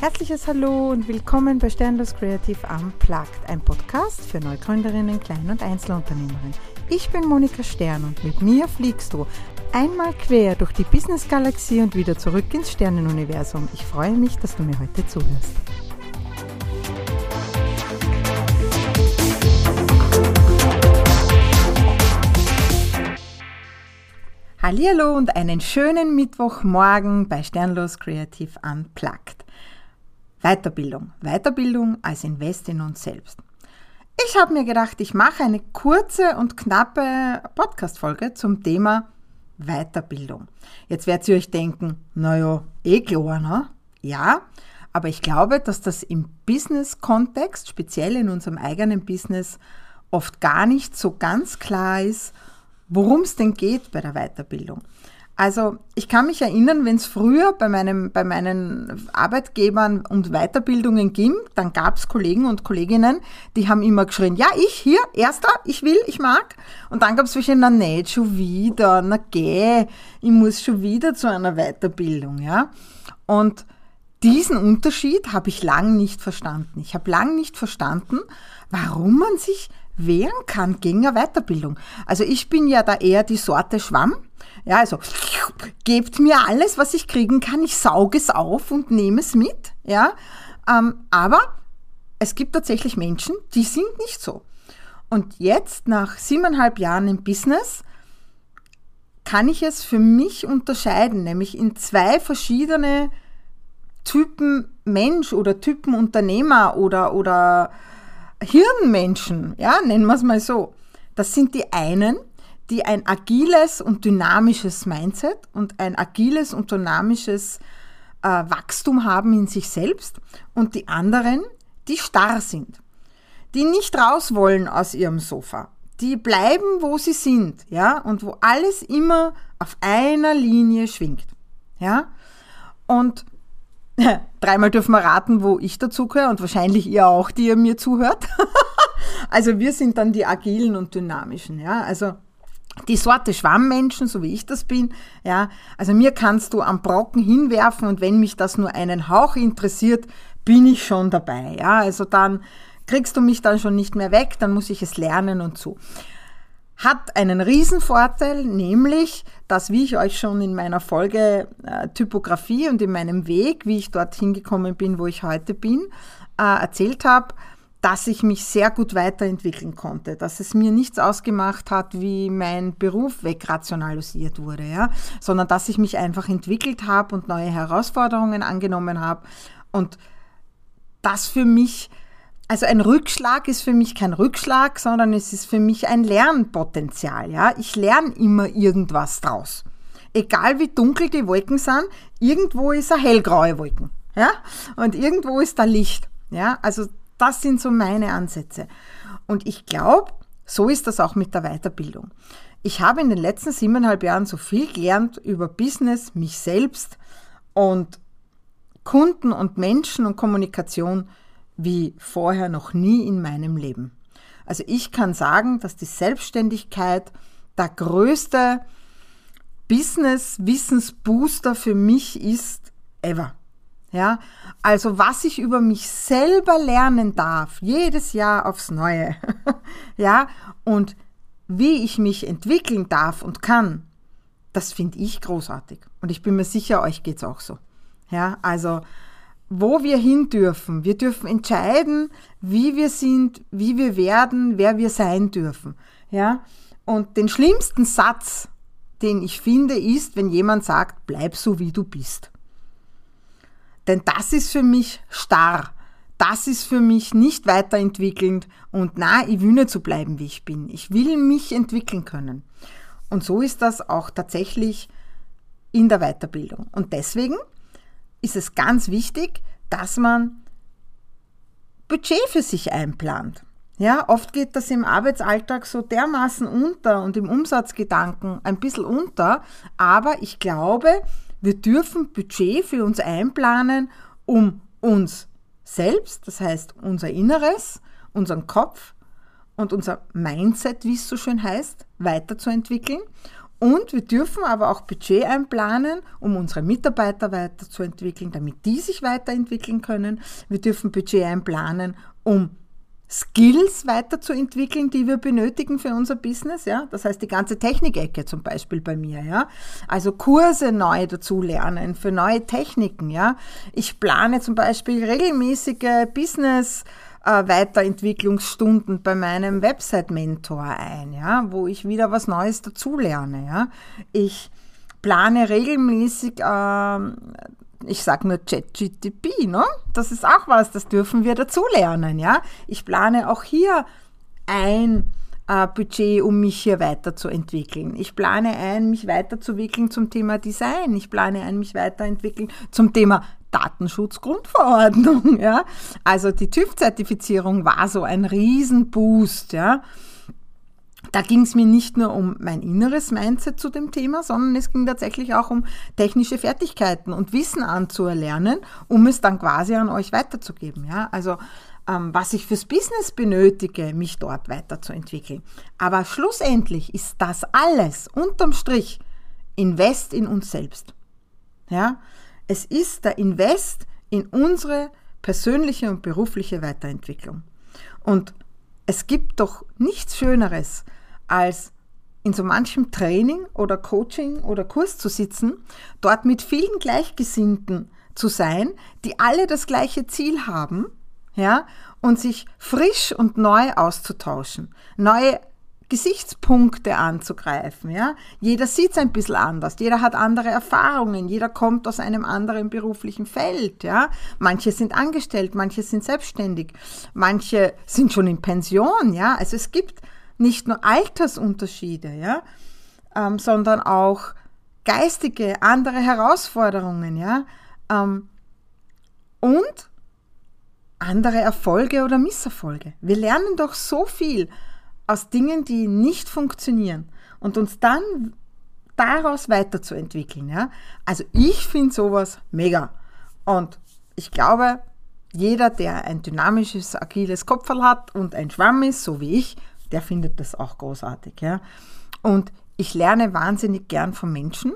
Herzliches Hallo und willkommen bei Sternlos Creative Unplugged, ein Podcast für Neugründerinnen, Klein- und Einzelunternehmerinnen. Ich bin Monika Stern und mit mir fliegst du einmal quer durch die Business-Galaxie und wieder zurück ins Sternenuniversum. Ich freue mich, dass du mir heute zuhörst. Hallo und einen schönen Mittwochmorgen bei Sternlos Creative Unplugged. Weiterbildung. Weiterbildung als Invest in uns selbst. Ich habe mir gedacht, ich mache eine kurze und knappe Podcast-Folge zum Thema Weiterbildung. Jetzt werdet ihr euch denken, naja, eh klar, ne? Ja, aber ich glaube, dass das im Business-Kontext, speziell in unserem eigenen Business, oft gar nicht so ganz klar ist, worum es denn geht bei der Weiterbildung. Also ich kann mich erinnern, wenn es früher bei, meinem, bei meinen Arbeitgebern um Weiterbildungen ging, dann gab es Kollegen und Kolleginnen, die haben immer geschrien, ja, ich hier, erster, ich will, ich mag. Und dann gab es welche, na nicht, schon wieder, na geh, ich muss schon wieder zu einer Weiterbildung. ja. Und diesen Unterschied habe ich lang nicht verstanden. Ich habe lang nicht verstanden, warum man sich wehren kann gegen eine Weiterbildung. Also ich bin ja da eher die Sorte Schwamm ja, also gebt mir alles, was ich kriegen kann. Ich sauge es auf und nehme es mit. Ja, ähm, aber es gibt tatsächlich Menschen, die sind nicht so. Und jetzt nach siebeneinhalb Jahren im Business kann ich es für mich unterscheiden, nämlich in zwei verschiedene Typen Mensch oder Typen Unternehmer oder, oder Hirnmenschen, ja, nennen wir es mal so. Das sind die einen, die ein agiles und dynamisches Mindset und ein agiles und dynamisches äh, Wachstum haben in sich selbst und die anderen, die starr sind, die nicht raus wollen aus ihrem Sofa, die bleiben, wo sie sind, ja, und wo alles immer auf einer Linie schwingt, ja. Und dreimal dürfen wir raten, wo ich dazugehöre und wahrscheinlich ihr auch, die ihr mir zuhört. also wir sind dann die agilen und dynamischen, ja. Also die Sorte Schwammmenschen, so wie ich das bin, ja, also mir kannst du am Brocken hinwerfen und wenn mich das nur einen Hauch interessiert, bin ich schon dabei, ja, also dann kriegst du mich dann schon nicht mehr weg, dann muss ich es lernen und so. Hat einen Riesenvorteil, nämlich, dass, wie ich euch schon in meiner Folge äh, Typografie und in meinem Weg, wie ich dorthin gekommen bin, wo ich heute bin, äh, erzählt habe, dass ich mich sehr gut weiterentwickeln konnte, dass es mir nichts ausgemacht hat, wie mein Beruf wegrationalisiert wurde, ja, sondern dass ich mich einfach entwickelt habe und neue Herausforderungen angenommen habe und das für mich, also ein Rückschlag ist für mich kein Rückschlag, sondern es ist für mich ein Lernpotenzial, ja. Ich lerne immer irgendwas draus. Egal wie dunkel die Wolken sind, irgendwo ist eine hellgraue Wolken, ja, und irgendwo ist da Licht, ja. Also das sind so meine Ansätze. Und ich glaube, so ist das auch mit der Weiterbildung. Ich habe in den letzten siebeneinhalb Jahren so viel gelernt über Business, mich selbst und Kunden und Menschen und Kommunikation wie vorher noch nie in meinem Leben. Also ich kann sagen, dass die Selbstständigkeit der größte Business-Wissensbooster für mich ist ever. Ja, also was ich über mich selber lernen darf, jedes Jahr aufs Neue. ja, und wie ich mich entwickeln darf und kann, das finde ich großartig. Und ich bin mir sicher, euch geht's auch so. Ja, also wo wir hin dürfen. Wir dürfen entscheiden, wie wir sind, wie wir werden, wer wir sein dürfen. Ja, und den schlimmsten Satz, den ich finde, ist, wenn jemand sagt, bleib so wie du bist. Denn das ist für mich starr. Das ist für mich nicht weiterentwickelnd und na, ich will nicht so bleiben, wie ich bin. Ich will mich entwickeln können. Und so ist das auch tatsächlich in der Weiterbildung. Und deswegen ist es ganz wichtig, dass man Budget für sich einplant. Ja, oft geht das im Arbeitsalltag so dermaßen unter und im Umsatzgedanken ein bisschen unter, aber ich glaube, wir dürfen Budget für uns einplanen, um uns selbst, das heißt unser Inneres, unseren Kopf und unser Mindset, wie es so schön heißt, weiterzuentwickeln Und wir dürfen aber auch Budget einplanen, um unsere Mitarbeiter weiterzuentwickeln, damit die sich weiterentwickeln können. Wir dürfen Budget einplanen, um Skills weiterzuentwickeln, die wir benötigen für unser Business, ja. Das heißt, die ganze Technikecke zum Beispiel bei mir, ja. Also Kurse neu dazu lernen für neue Techniken, ja. Ich plane zum Beispiel regelmäßige Business äh, Weiterentwicklungsstunden bei meinem Website-Mentor ein, ja, wo ich wieder was Neues dazulerne, ja. Ich plane regelmäßig äh, ich sage nur ChatGTP, ne? Das ist auch was, das dürfen wir dazulernen, ja? Ich plane auch hier ein äh, Budget, um mich hier weiterzuentwickeln. Ich plane ein, mich weiterzuentwickeln zum Thema Design. Ich plane ein, mich weiterentwickeln zum Thema Datenschutzgrundverordnung, ja? Also die TÜV-Zertifizierung war so ein Riesenboost, ja? da ging es mir nicht nur um mein inneres Mindset zu dem Thema, sondern es ging tatsächlich auch um technische Fertigkeiten und Wissen anzuerlernen, um es dann quasi an euch weiterzugeben. Ja? Also ähm, was ich fürs Business benötige, mich dort weiterzuentwickeln. Aber schlussendlich ist das alles unterm Strich Invest in uns selbst. Ja? Es ist der Invest in unsere persönliche und berufliche Weiterentwicklung. Und es gibt doch nichts Schöneres, als in so manchem Training oder Coaching oder Kurs zu sitzen, dort mit vielen Gleichgesinnten zu sein, die alle das gleiche Ziel haben, ja, und sich frisch und neu auszutauschen, neue Gesichtspunkte anzugreifen, ja. Jeder sieht es ein bisschen anders, jeder hat andere Erfahrungen, jeder kommt aus einem anderen beruflichen Feld, ja. Manche sind angestellt, manche sind selbstständig, manche sind schon in Pension, ja. Also es gibt nicht nur Altersunterschiede, ja, ähm, sondern auch geistige, andere Herausforderungen, ja, ähm, und andere Erfolge oder Misserfolge. Wir lernen doch so viel aus Dingen, die nicht funktionieren und uns dann daraus weiterzuentwickeln. Ja? Also ich finde sowas mega. Und ich glaube, jeder, der ein dynamisches, agiles Kopfball hat und ein Schwamm ist, so wie ich, der findet das auch großartig. Ja? Und ich lerne wahnsinnig gern von Menschen,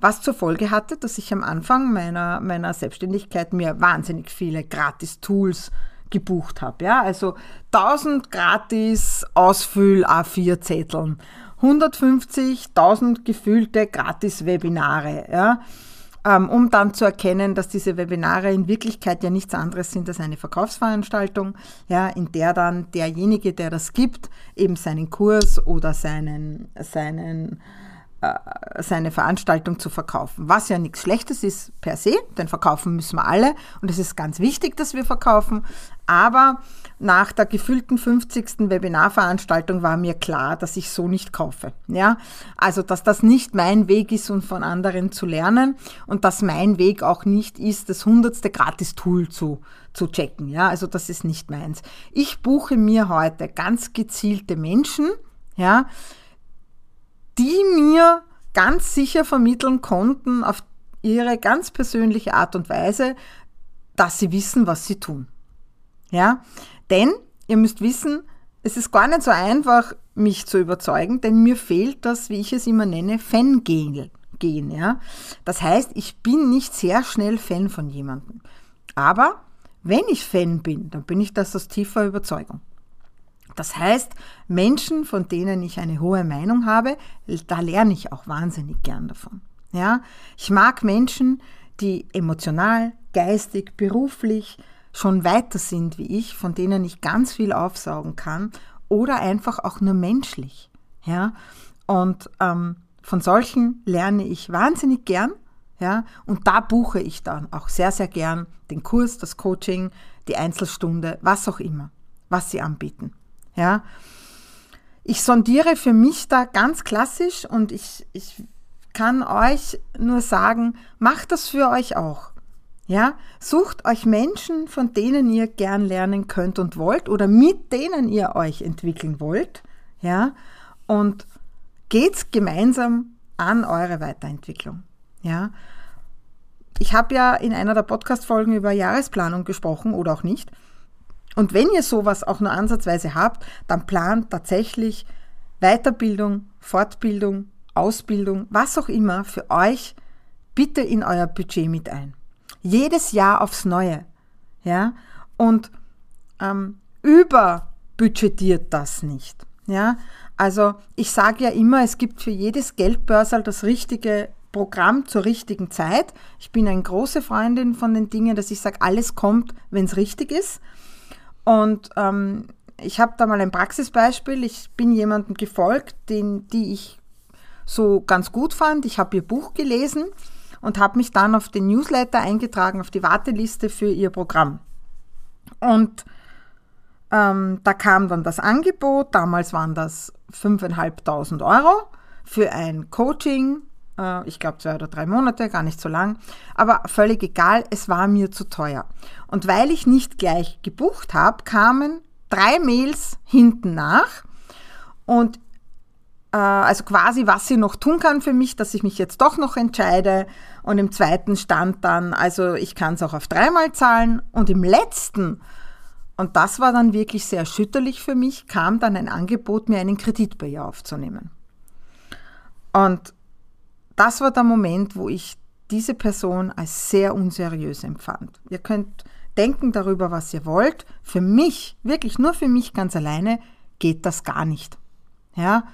was zur Folge hatte, dass ich am Anfang meiner, meiner Selbstständigkeit mir wahnsinnig viele Gratis-Tools gebucht habe. Ja? Also 1000 gratis Ausfüll A4-Zetteln, 150, 1000 gefüllte Gratis-Webinare. Ja? Ähm, um dann zu erkennen, dass diese Webinare in Wirklichkeit ja nichts anderes sind als eine Verkaufsveranstaltung, ja, in der dann derjenige, der das gibt, eben seinen Kurs oder seinen, seinen seine Veranstaltung zu verkaufen. Was ja nichts Schlechtes ist per se, denn verkaufen müssen wir alle und es ist ganz wichtig, dass wir verkaufen. Aber nach der gefüllten 50. Webinarveranstaltung war mir klar, dass ich so nicht kaufe. Ja, also dass das nicht mein Weg ist, um von anderen zu lernen und dass mein Weg auch nicht ist, das hundertste Gratis-Tool zu, zu checken. Ja, also das ist nicht meins. Ich buche mir heute ganz gezielte Menschen, ja, die mir ganz sicher vermitteln konnten auf ihre ganz persönliche Art und Weise, dass sie wissen, was sie tun. Ja, denn ihr müsst wissen, es ist gar nicht so einfach, mich zu überzeugen, denn mir fehlt das, wie ich es immer nenne, Fangehen. Ja? Das heißt, ich bin nicht sehr schnell Fan von jemandem. Aber wenn ich Fan bin, dann bin ich das aus tiefer Überzeugung. Das heißt, Menschen, von denen ich eine hohe Meinung habe, da lerne ich auch wahnsinnig gern davon. Ja, ich mag Menschen, die emotional, geistig, beruflich schon weiter sind wie ich, von denen ich ganz viel aufsaugen kann oder einfach auch nur menschlich. Ja, und ähm, von solchen lerne ich wahnsinnig gern. Ja, und da buche ich dann auch sehr, sehr gern den Kurs, das Coaching, die Einzelstunde, was auch immer, was sie anbieten. Ja. Ich sondiere für mich da ganz klassisch und ich, ich kann euch nur sagen, macht das für euch auch. Ja, sucht euch Menschen, von denen ihr gern lernen könnt und wollt oder mit denen ihr euch entwickeln wollt. Ja, und geht gemeinsam an eure Weiterentwicklung. Ja, ich habe ja in einer der Podcast-Folgen über Jahresplanung gesprochen oder auch nicht. Und wenn ihr sowas auch nur ansatzweise habt, dann plant tatsächlich Weiterbildung, Fortbildung, Ausbildung, was auch immer für euch bitte in euer Budget mit ein. Jedes Jahr aufs Neue. Ja? Und ähm, überbudgetiert das nicht. Ja? Also ich sage ja immer, es gibt für jedes Geldbörsal das richtige Programm zur richtigen Zeit. Ich bin eine große Freundin von den Dingen, dass ich sage, alles kommt, wenn es richtig ist. Und ähm, ich habe da mal ein Praxisbeispiel. Ich bin jemandem gefolgt, den, die ich so ganz gut fand. Ich habe ihr Buch gelesen und habe mich dann auf den Newsletter eingetragen, auf die Warteliste für ihr Programm. Und ähm, da kam dann das Angebot, damals waren das 5.500 Euro für ein Coaching, äh, ich glaube zwei oder drei Monate, gar nicht so lang, aber völlig egal, es war mir zu teuer. Und weil ich nicht gleich gebucht habe, kamen drei Mails hinten nach und äh, also quasi, was sie noch tun kann für mich, dass ich mich jetzt doch noch entscheide. Und im zweiten stand dann, also ich kann es auch auf dreimal zahlen. Und im letzten, und das war dann wirklich sehr erschütterlich für mich, kam dann ein Angebot, mir einen Kredit bei ihr aufzunehmen. Und das war der Moment, wo ich diese Person als sehr unseriös empfand. Ihr könnt denken darüber, was ihr wollt. Für mich, wirklich nur für mich ganz alleine, geht das gar nicht. Ja,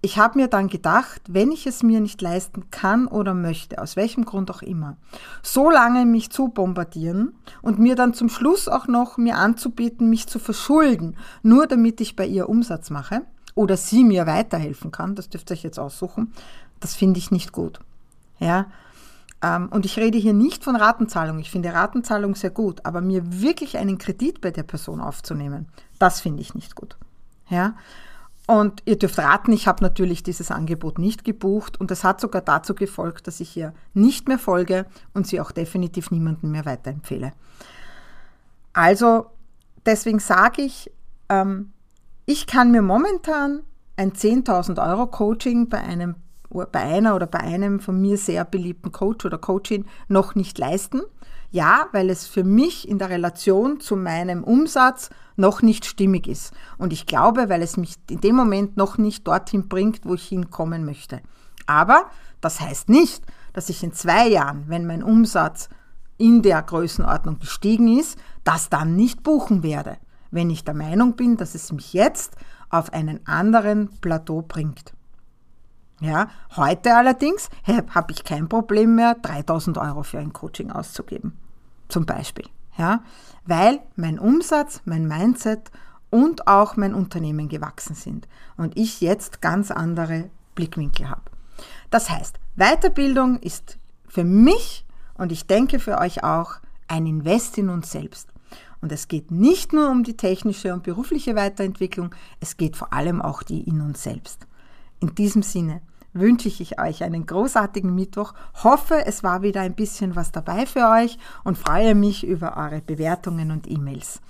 ich habe mir dann gedacht, wenn ich es mir nicht leisten kann oder möchte, aus welchem Grund auch immer, so lange mich zu bombardieren und mir dann zum Schluss auch noch mir anzubieten, mich zu verschulden, nur damit ich bei ihr Umsatz mache oder sie mir weiterhelfen kann, das dürft ihr euch jetzt aussuchen, das finde ich nicht gut. Ja, ähm, und ich rede hier nicht von Ratenzahlung. Ich finde Ratenzahlung sehr gut, aber mir wirklich einen Kredit bei der Person aufzunehmen, das finde ich nicht gut. Ja, und ihr dürft raten, ich habe natürlich dieses Angebot nicht gebucht und es hat sogar dazu gefolgt, dass ich ihr nicht mehr folge und sie auch definitiv niemandem mehr weiterempfehle. Also deswegen sage ich, ähm, ich kann mir momentan ein 10.000 Euro Coaching bei einem bei einer oder bei einem von mir sehr beliebten Coach oder Coachin noch nicht leisten. Ja, weil es für mich in der Relation zu meinem Umsatz noch nicht stimmig ist. Und ich glaube, weil es mich in dem Moment noch nicht dorthin bringt, wo ich hinkommen möchte. Aber das heißt nicht, dass ich in zwei Jahren, wenn mein Umsatz in der Größenordnung gestiegen ist, das dann nicht buchen werde, wenn ich der Meinung bin, dass es mich jetzt auf einen anderen Plateau bringt. Ja, heute allerdings habe ich kein Problem mehr, 3000 Euro für ein Coaching auszugeben. Zum Beispiel. Ja, weil mein Umsatz, mein Mindset und auch mein Unternehmen gewachsen sind und ich jetzt ganz andere Blickwinkel habe. Das heißt, Weiterbildung ist für mich und ich denke für euch auch ein Invest in uns selbst. Und es geht nicht nur um die technische und berufliche Weiterentwicklung, es geht vor allem auch die in uns selbst. In diesem Sinne wünsche ich euch einen großartigen Mittwoch, hoffe, es war wieder ein bisschen was dabei für euch und freue mich über eure Bewertungen und E-Mails.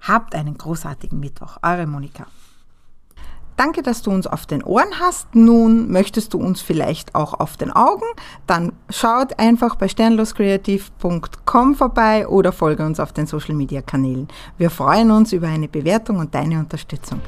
Habt einen großartigen Mittwoch, eure Monika. Danke, dass du uns auf den Ohren hast. Nun möchtest du uns vielleicht auch auf den Augen. Dann schaut einfach bei sternloskreativ.com vorbei oder folge uns auf den Social Media Kanälen. Wir freuen uns über eine Bewertung und deine Unterstützung.